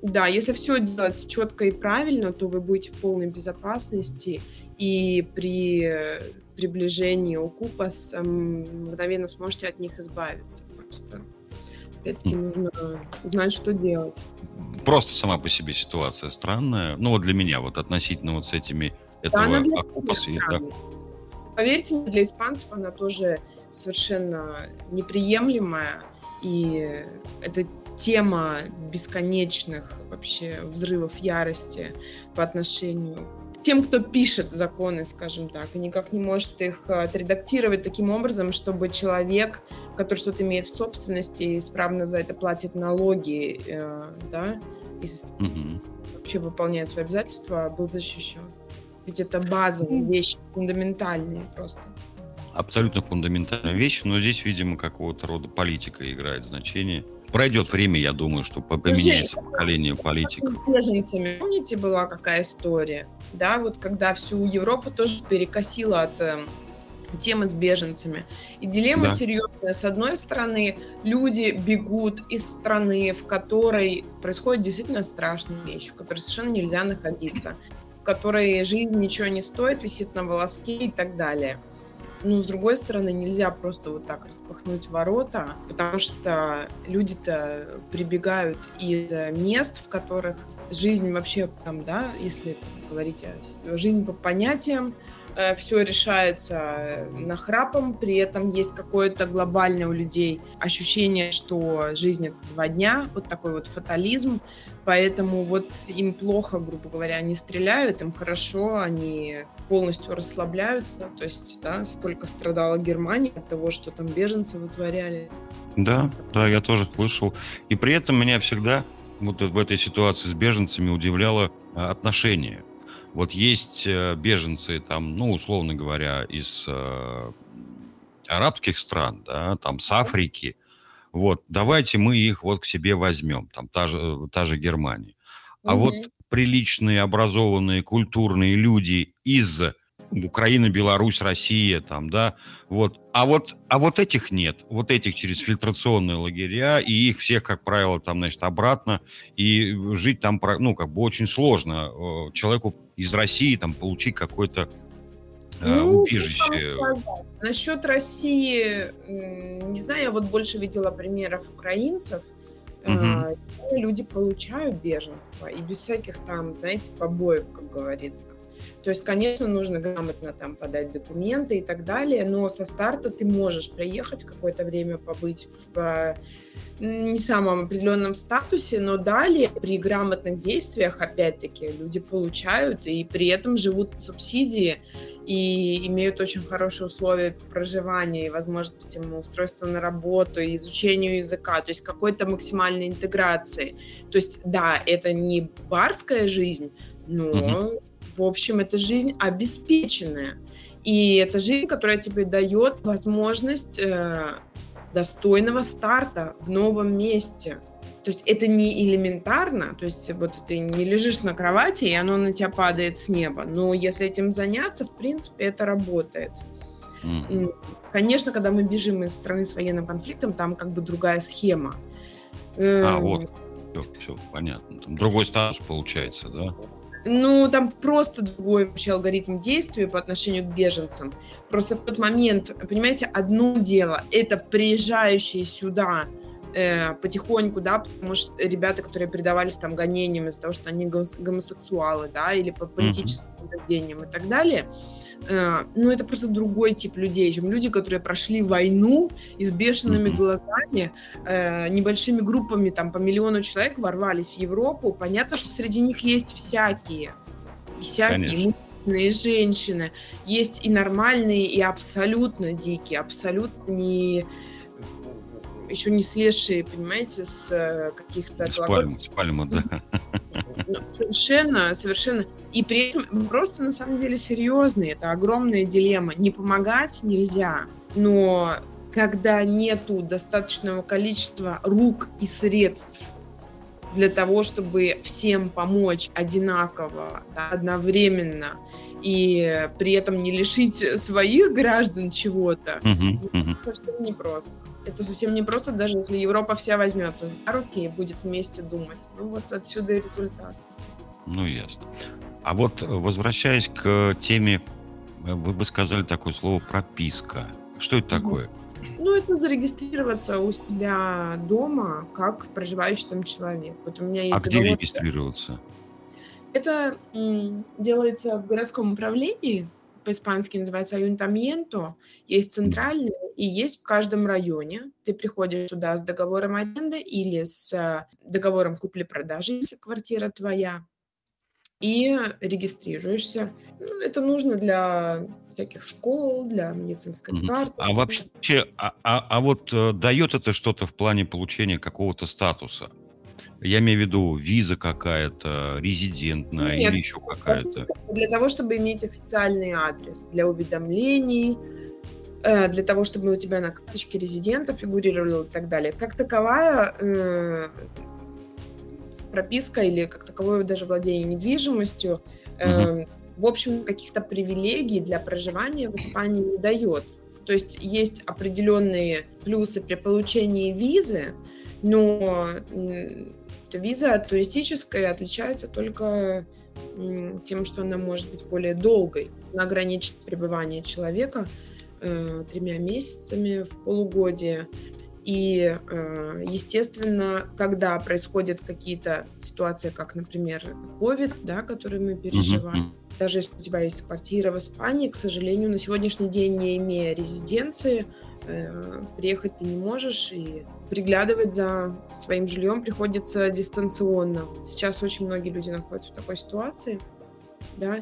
Да, если все делать четко и правильно, то вы будете в полной безопасности, и при приближении укупа мгновенно сможете от них избавиться. Просто опять-таки нужно знать, что делать. Просто сама по себе ситуация странная. Ну вот для меня, вот относительно вот с этими этого да, окупаса. Да. Поверьте мне, для испанцев она тоже совершенно неприемлемая. И это тема бесконечных вообще взрывов ярости по отношению тем, кто пишет законы, скажем так, и никак не может их э, отредактировать таким образом, чтобы человек, который что-то имеет в собственности и исправно за это платит налоги, э, да, и угу. вообще выполняет свои обязательства, был защищен. Ведь это базовые вещи, фундаментальные просто абсолютно фундаментальная вещь, но здесь, видимо, какого-то рода политика играет значение. Пройдет время, я думаю, что поменяется Слушай, поколение политиков. С беженцами, помните, была какая история? Да, вот когда всю Европу тоже перекосила от э, темы с беженцами. И дилемма да. серьезная. С одной стороны, люди бегут из страны, в которой происходит действительно страшная вещь, в которой совершенно нельзя находиться, в которой жизнь ничего не стоит, висит на волоске и так далее. Ну, с другой стороны, нельзя просто вот так распахнуть ворота, потому что люди-то прибегают из мест, в которых жизнь вообще там, да, если говорить о жизнь по понятиям, э, все решается нахрапом, при этом есть какое-то глобальное у людей ощущение, что жизнь это два дня, вот такой вот фатализм, Поэтому вот им плохо, грубо говоря, они стреляют, им хорошо, они полностью расслабляются. То есть, да, сколько страдала Германия от того, что там беженцы вытворяли. Да, да, я тоже слышал. И при этом меня всегда вот в этой ситуации с беженцами удивляло а, отношение. Вот есть э, беженцы там, ну, условно говоря, из э, арабских стран, да, там с Африки, вот, давайте мы их вот к себе возьмем, там та же, та же Германия. А угу. вот приличные, образованные, культурные люди из Украины, Беларусь, Россия, там, да, вот. А вот, а вот этих нет, вот этих через фильтрационные лагеря, и их всех, как правило, там, значит, обратно, и жить там, ну, как бы очень сложно человеку из России там получить какой-то Э, ну, убежище. Насчет России, не знаю, я вот больше видела примеров украинцев. Угу. Люди получают беженство и без всяких там, знаете, побоев, как говорится. То есть, конечно, нужно грамотно там подать документы и так далее, но со старта ты можешь приехать какое-то время побыть в не самом определенном статусе, но далее при грамотных действиях, опять-таки, люди получают и при этом живут субсидии и имеют очень хорошие условия проживания и возможности устройства на работу, и изучению языка, то есть какой-то максимальной интеграции. То есть, да, это не барская жизнь, но, угу. В общем, это жизнь обеспеченная. И это жизнь, которая тебе дает возможность э, достойного старта в новом месте. То есть это не элементарно, то есть вот ты не лежишь на кровати, и оно на тебя падает с неба. Но если этим заняться, в принципе, это работает. Mm-hmm. Конечно, когда мы бежим из страны с военным конфликтом, там как бы другая схема. А, эм, вот. Все, все понятно. Там другой статус получается, да? Ну, там просто другой вообще алгоритм действия по отношению к беженцам. Просто в тот момент, понимаете, одно дело – это приезжающие сюда э, потихоньку, да, потому что ребята, которые предавались там гонениям из-за того, что они гомосексуалы, да, или по политическим убеждениям и так далее – ну, это просто другой тип людей, чем люди, которые прошли войну и с бешеными глазами, э, небольшими группами, там, по миллиону человек ворвались в Европу. Понятно, что среди них есть всякие. Всякие мужчины и женщины. Есть и нормальные, и абсолютно дикие, абсолютно не еще не слезшие, понимаете, с э, каких-то... С пальмы, с пальмы, да. Ну, совершенно, совершенно. И при этом просто на самом деле серьезный. Это огромная дилемма. Не помогать нельзя, но когда нету достаточного количества рук и средств для того, чтобы всем помочь одинаково, да, одновременно, и при этом не лишить своих граждан чего-то, uh-huh, uh-huh. это непросто Это совсем не просто, даже если Европа вся возьмется за руки и будет вместе думать. Ну вот отсюда и результат. Ну, ясно. А вот возвращаясь к теме, вы бы сказали такое слово прописка. Что это такое? Ну, это зарегистрироваться у себя дома как проживающий там человек. Вот у меня есть А где регистрироваться? Это м, делается в городском управлении, по-испански называется аюнтамьенто, есть центральный и есть в каждом районе. Ты приходишь туда с договором аренды или с э, договором купли-продажи, если квартира твоя, и регистрируешься. Ну, это нужно для всяких школ, для медицинской Мгм. карты. А вообще, а, а- а вот э, дает это что-то в плане получения какого-то статуса? Я имею в виду виза какая-то, резидентная Нет. или еще какая-то. Для того, чтобы иметь официальный адрес, для уведомлений, э, для того, чтобы у тебя на карточке резидента фигурировало и так далее. Как таковая э, прописка или как таковое даже владение недвижимостью, э, в общем, каких-то привилегий для проживания в Испании не дает. То есть есть определенные плюсы при получении визы, но виза туристическая отличается только тем, что она может быть более долгой. Она ограничит пребывание человека э, тремя месяцами в полугодие. И, э, естественно, когда происходят какие-то ситуации, как, например, COVID, да, которые мы переживаем, мгм. даже если у тебя есть квартира в Испании, к сожалению, на сегодняшний день, не имея резиденции, э, приехать ты не можешь, и приглядывать за своим жильем приходится дистанционно. Сейчас очень многие люди находятся в такой ситуации, да,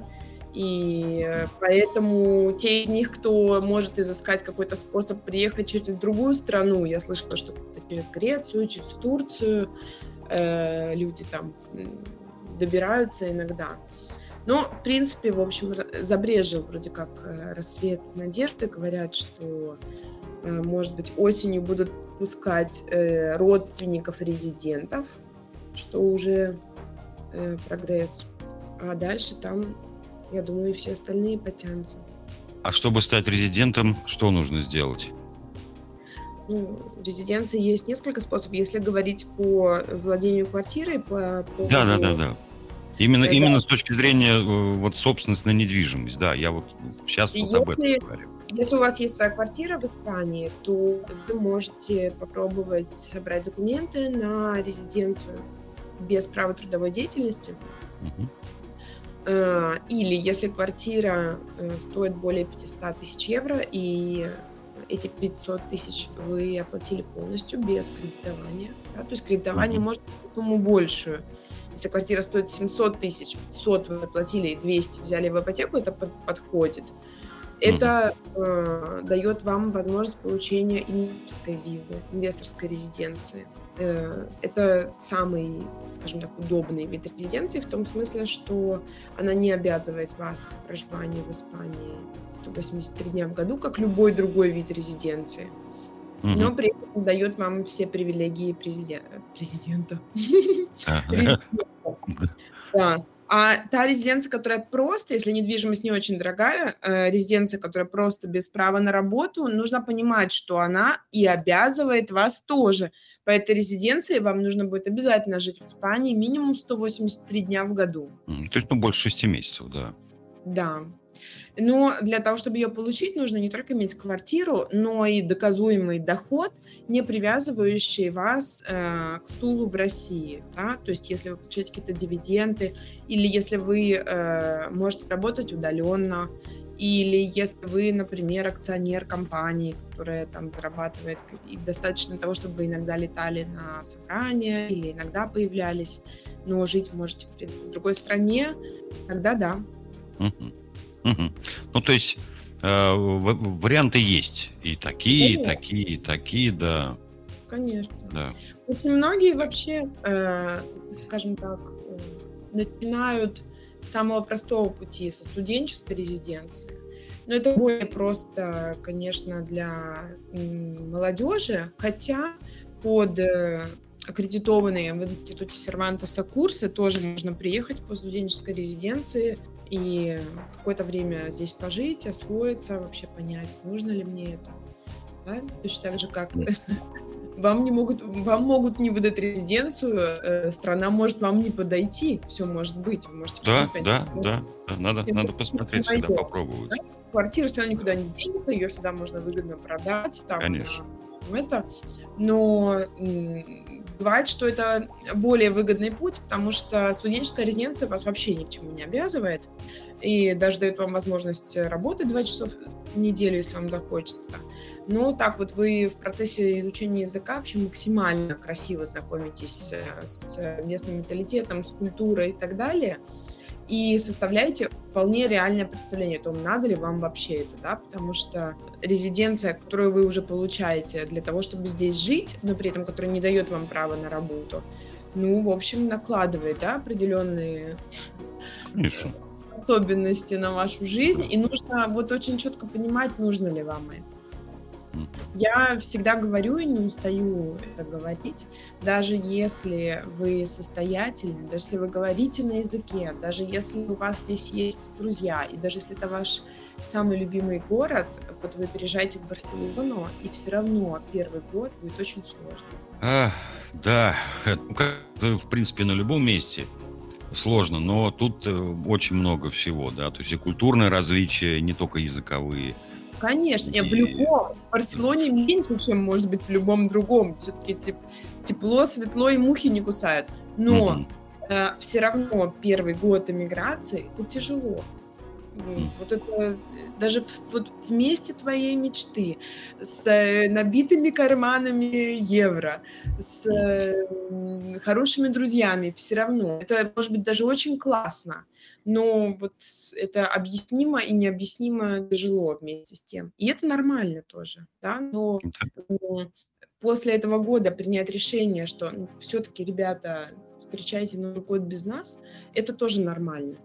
и поэтому те из них, кто может изыскать какой-то способ приехать через другую страну, я слышала, что через Грецию, через Турцию, э, люди там добираются иногда. Но, в принципе, в общем, забрежил вроде как э, рассвет надежды. Говорят, что, э, может быть, осенью будут пускать э, родственников резидентов, что уже э, прогресс. А дальше там, я думаю, и все остальные потянутся. А чтобы стать резидентом, что нужно сделать? Ну, резиденции есть несколько способов. Если говорить по владению квартирой, по поводу... Да, да, да, да. Именно, Да, да. именно с точки зрения э, вот собственность на недвижимость. Да, я вот сейчас вот об этом Если- говорю. Если у вас есть своя квартира в Испании, то вы можете попробовать собрать документы на резиденцию без права трудовой деятельности. Э, Или если квартира э, стоит более 500 тысяч евро, и эти 500 тысяч вы оплатили полностью без кредитования. да, То есть кредитование может быть сумму большую. Если квартира стоит 700 тысяч, 500 вы оплатили и 200 взяли в ипотеку, это под- подходит. Это э, дает вам возможность получения инвесторской визы, инвесторской резиденции. Э, это самый, скажем так, удобный вид резиденции в том смысле, что она не обязывает вас к проживанию в Испании 183 дня в году, как любой другой вид резиденции, Мгм. но при этом дает вам все привилегии президен- президента. Ага. Резидента. <laughs> Да. А та резиденция, которая просто, если недвижимость не очень дорогая, э, резиденция, которая просто без права на работу, нужно понимать, что она и обязывает вас тоже. По этой резиденции вам нужно будет обязательно жить в Испании минимум 183 дня в году. То есть, ну, больше шести месяцев, да. Да. Но для того, чтобы ее получить, нужно не только иметь квартиру, но и доказуемый доход, не привязывающий вас э, к стулу в России. Да? То есть, если вы получаете какие-то дивиденды, или если вы э, можете работать удаленно, или если вы, например, акционер компании, которая там зарабатывает, и достаточно того, чтобы вы иногда летали на собрания или иногда появлялись, но жить можете, в принципе, в другой стране, тогда да. Мгм. Ну, то есть э, варианты есть. И такие, и такие, и такие, да. Конечно. да. Очень многие вообще, э, скажем так, э, начинают с самого простого пути, со студенческой резиденции. Но это более просто, конечно, для молодежи, хотя под аккредитованные в институте Сервантеса курсы тоже можно приехать по студенческой резиденции и какое-то время здесь пожить, освоиться, вообще понять, нужно ли мне это. да? Точно так же, как <laughs> вам не могут, вам могут не выдать резиденцию, э, страна может вам не подойти, все может быть, вы можете Да, да, да, да, надо, надо посмотреть найдёт, попробовать. квартира все равно никуда не денется, ее всегда можно выгодно продать, там, Конечно. э, это, но м, бывает, что это более выгодный путь, потому что студенческая резиденция вас вообще ни к чему не обязывает, и даже дает вам возможность работать два часов в неделю, если вам захочется. Но так вот вы в процессе изучения языка вообще максимально красиво знакомитесь э, с местным менталитетом, с культурой и так далее, и составляете вполне реальное представление о том, надо ли вам вообще это, да, потому что резиденция, которую вы уже получаете для того, чтобы здесь жить, но при этом которая не дает вам права на работу, ну, в общем, накладывает, да, определенные Конечно. особенности на вашу жизнь, и нужно вот очень четко понимать, нужно ли вам это. Я всегда говорю и не устаю это говорить, даже если вы состоятельны, даже если вы говорите на языке, даже если у вас здесь есть друзья, и даже если это ваш самый любимый город, вот вы переезжаете в Барселону, и все равно первый год будет очень сложно. А, да, это, ну, э, в принципе, на любом месте сложно, но тут э, очень много всего, да, то есть и культурные различия, не только языковые. Конечно, не, в И- любом. В Барселоне меньше, чем может быть в любом другом. Все-таки тепло, светло и мухи не кусают. Но Мгм. все равно первый год эмиграции это тяжело. Ну. Вот это э, даже вот в месте твоей мечты, с э, набитыми карманами евро, с э, хорошими друзьями, все равно. Это может быть даже очень классно, но вот это объяснимо и необъяснимо тяжело вместе с тем. И это нормально тоже, да, но после этого года принять решение, что все-таки, ребята, встречайте Новый год без нас, это тоже нормально.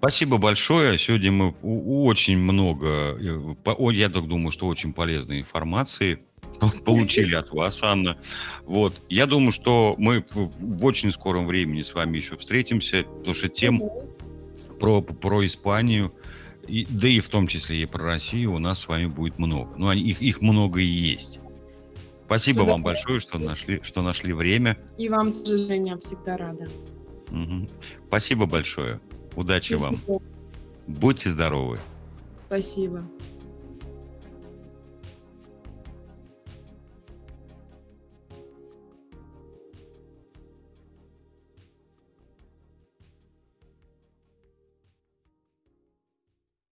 Спасибо большое. Сегодня мы очень много, э, я так думаю, что очень полезной информации <laughs> получили от вас, Анна. Вот. Я думаю, что мы в очень скором времени с вами еще встретимся, потому что тем про, про Испанию, и- да и в том числе и про Россию у нас с вами будет много. Ну, они- их, их много и есть. Спасибо вам большое, что нашли, что нашли время. И вам тоже, Женя, всегда рада. Мгм. Спасибо большое. Удачи вам. Спасибо. Будьте здоровы. Спасибо.